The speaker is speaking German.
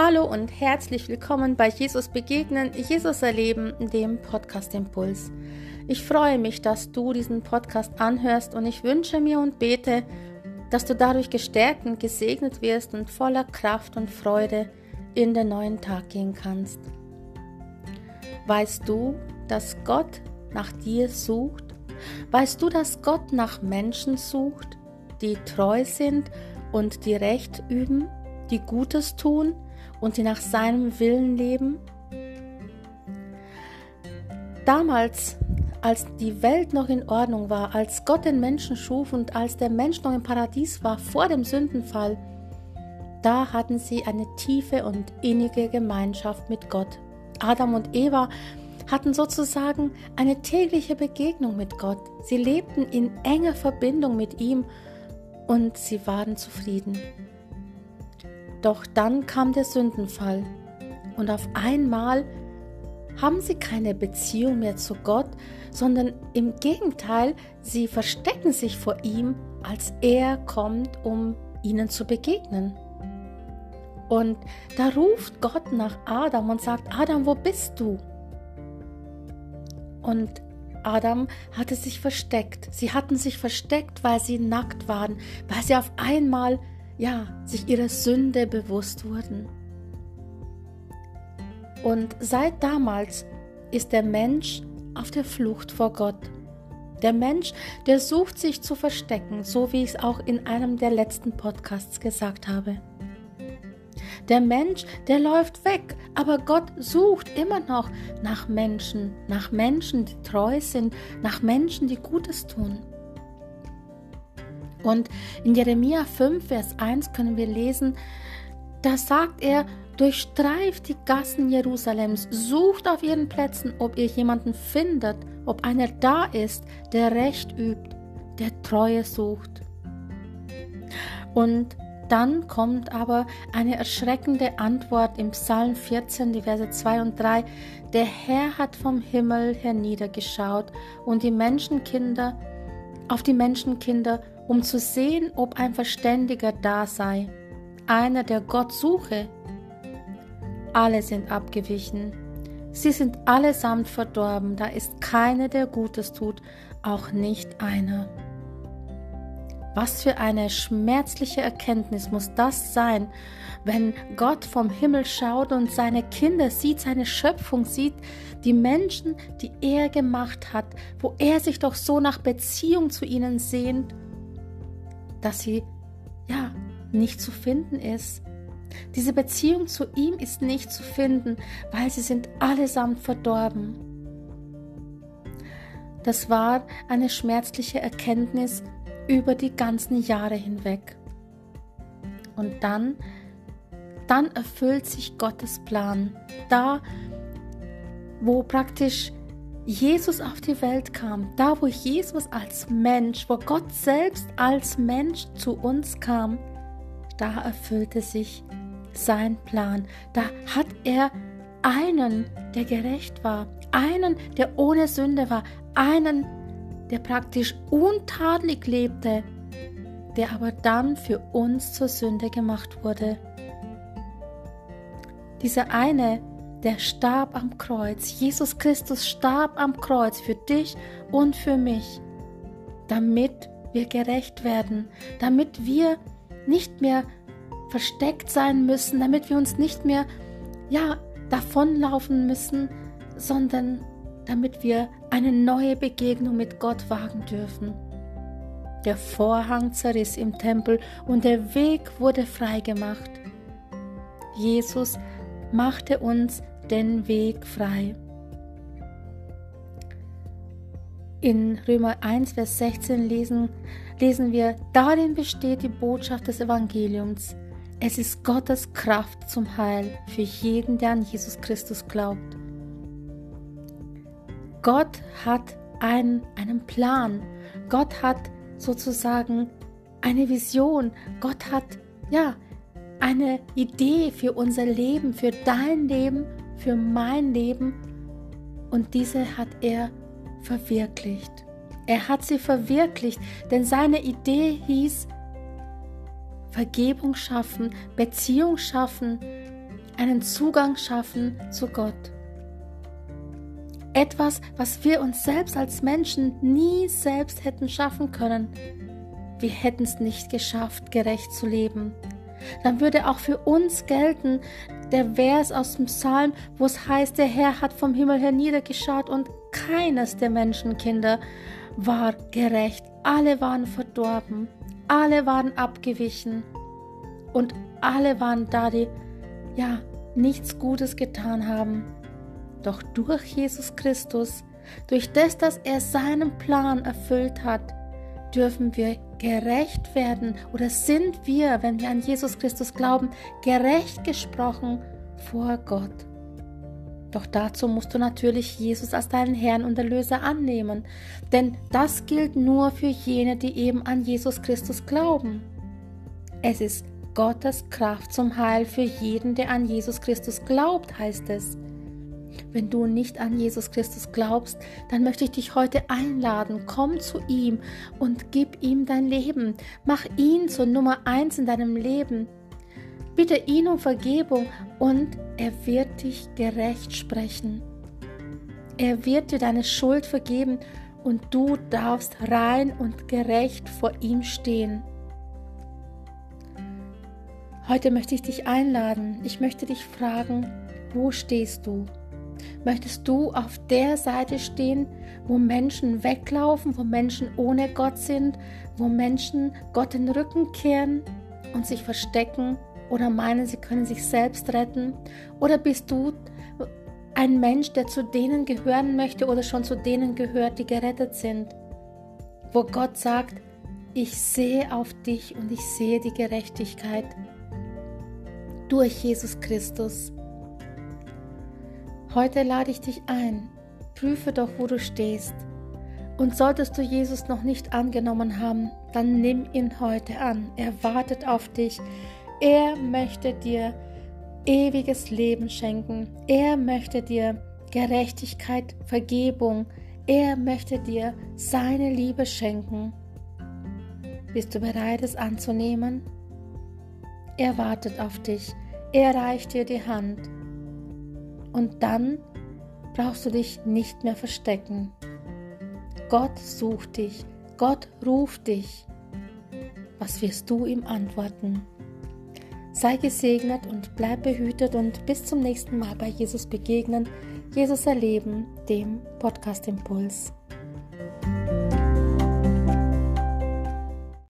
Hallo und herzlich willkommen bei Jesus Begegnen, Jesus Erleben, dem Podcast Impuls. Ich freue mich, dass du diesen Podcast anhörst und ich wünsche mir und bete, dass du dadurch gestärkt und gesegnet wirst und voller Kraft und Freude in den neuen Tag gehen kannst. Weißt du, dass Gott nach dir sucht? Weißt du, dass Gott nach Menschen sucht, die treu sind und die Recht üben, die Gutes tun und die nach seinem Willen leben? Damals, als die Welt noch in Ordnung war, als Gott den Menschen schuf und als der Mensch noch im Paradies war vor dem Sündenfall, da hatten sie eine tiefe und innige Gemeinschaft mit Gott. Adam und Eva hatten sozusagen eine tägliche Begegnung mit Gott. Sie lebten in enger Verbindung mit ihm und sie waren zufrieden. Doch dann kam der Sündenfall und auf einmal haben sie keine Beziehung mehr zu Gott, sondern im Gegenteil, sie verstecken sich vor ihm, als er kommt, um ihnen zu begegnen. Und da ruft Gott nach Adam und sagt, Adam, wo bist du? Und Adam hatte sich versteckt. Sie hatten sich versteckt, weil sie nackt waren, weil sie auf einmal ja, sich ihrer Sünde bewusst wurden. Und seit damals ist der Mensch auf der Flucht vor Gott. Der Mensch, der sucht sich zu verstecken, so wie ich es auch in einem der letzten Podcasts gesagt habe. Der Mensch, der läuft weg, aber Gott sucht immer noch nach Menschen, nach Menschen, die treu sind, nach Menschen, die Gutes tun. Und in Jeremia 5, Vers 1 können wir lesen, da sagt er, durchstreift die Gassen Jerusalems, sucht auf ihren Plätzen, ob ihr jemanden findet, ob einer da ist, der Recht übt, der Treue sucht. Und dann kommt aber eine erschreckende Antwort im Psalm 14, die Verse 2 und 3. Der Herr hat vom Himmel herniedergeschaut und die Menschenkinder auf die Menschenkinder um zu sehen, ob ein Verständiger da sei, einer, der Gott suche. Alle sind abgewichen. Sie sind allesamt verdorben, da ist keiner, der Gutes tut, auch nicht einer. Was für eine schmerzliche Erkenntnis muss das sein, wenn Gott vom Himmel schaut und seine Kinder sieht, seine Schöpfung sieht, die Menschen, die er gemacht hat, wo er sich doch so nach Beziehung zu ihnen sehnt dass sie ja nicht zu finden ist. Diese Beziehung zu ihm ist nicht zu finden, weil sie sind allesamt verdorben. Das war eine schmerzliche Erkenntnis über die ganzen Jahre hinweg. Und dann, dann erfüllt sich Gottes Plan. Da, wo praktisch Jesus auf die Welt kam, da wo Jesus als Mensch, wo Gott selbst als Mensch zu uns kam, da erfüllte sich sein Plan. Da hat er einen, der gerecht war, einen, der ohne Sünde war, einen, der praktisch untadelig lebte, der aber dann für uns zur Sünde gemacht wurde. Dieser eine, der starb am Kreuz. Jesus Christus starb am Kreuz für dich und für mich, damit wir gerecht werden, damit wir nicht mehr versteckt sein müssen, damit wir uns nicht mehr ja davonlaufen müssen, sondern damit wir eine neue Begegnung mit Gott wagen dürfen. Der Vorhang zerriss im Tempel und der Weg wurde freigemacht. Jesus machte uns den Weg frei. In Römer 1, Vers 16 lesen, lesen wir, darin besteht die Botschaft des Evangeliums. Es ist Gottes Kraft zum Heil für jeden, der an Jesus Christus glaubt. Gott hat einen, einen Plan. Gott hat sozusagen eine Vision. Gott hat, ja, eine Idee für unser Leben, für dein Leben, für mein Leben und diese hat er verwirklicht. Er hat sie verwirklicht, denn seine Idee hieß Vergebung schaffen, Beziehung schaffen, einen Zugang schaffen zu Gott. Etwas, was wir uns selbst als Menschen nie selbst hätten schaffen können. Wir hätten es nicht geschafft, gerecht zu leben. Dann würde auch für uns gelten der Vers aus dem Psalm, wo es heißt, der Herr hat vom Himmel her niedergeschaut und keines der Menschenkinder war gerecht. Alle waren verdorben, alle waren abgewichen und alle waren da, die ja nichts Gutes getan haben. Doch durch Jesus Christus, durch das, dass er seinen Plan erfüllt hat, dürfen wir gerecht werden oder sind wir, wenn wir an Jesus Christus glauben, gerecht gesprochen vor Gott. Doch dazu musst du natürlich Jesus als deinen Herrn und Erlöser annehmen, denn das gilt nur für jene, die eben an Jesus Christus glauben. Es ist Gottes Kraft zum Heil für jeden, der an Jesus Christus glaubt, heißt es. Wenn du nicht an Jesus Christus glaubst, dann möchte ich dich heute einladen. Komm zu ihm und gib ihm dein Leben. Mach ihn zur Nummer eins in deinem Leben. Bitte ihn um Vergebung und er wird dich gerecht sprechen. Er wird dir deine Schuld vergeben und du darfst rein und gerecht vor ihm stehen. Heute möchte ich dich einladen. Ich möchte dich fragen, wo stehst du? Möchtest du auf der Seite stehen, wo Menschen weglaufen, wo Menschen ohne Gott sind, wo Menschen Gott den Rücken kehren und sich verstecken oder meinen, sie können sich selbst retten? Oder bist du ein Mensch, der zu denen gehören möchte oder schon zu denen gehört, die gerettet sind? Wo Gott sagt, ich sehe auf dich und ich sehe die Gerechtigkeit durch Jesus Christus. Heute lade ich dich ein, prüfe doch, wo du stehst. Und solltest du Jesus noch nicht angenommen haben, dann nimm ihn heute an. Er wartet auf dich. Er möchte dir ewiges Leben schenken. Er möchte dir Gerechtigkeit, Vergebung. Er möchte dir seine Liebe schenken. Bist du bereit, es anzunehmen? Er wartet auf dich. Er reicht dir die Hand. Und dann brauchst du dich nicht mehr verstecken. Gott sucht dich, Gott ruft dich. Was wirst du ihm antworten? Sei gesegnet und bleib behütet und bis zum nächsten Mal bei Jesus begegnen, Jesus erleben, dem Podcast Impuls.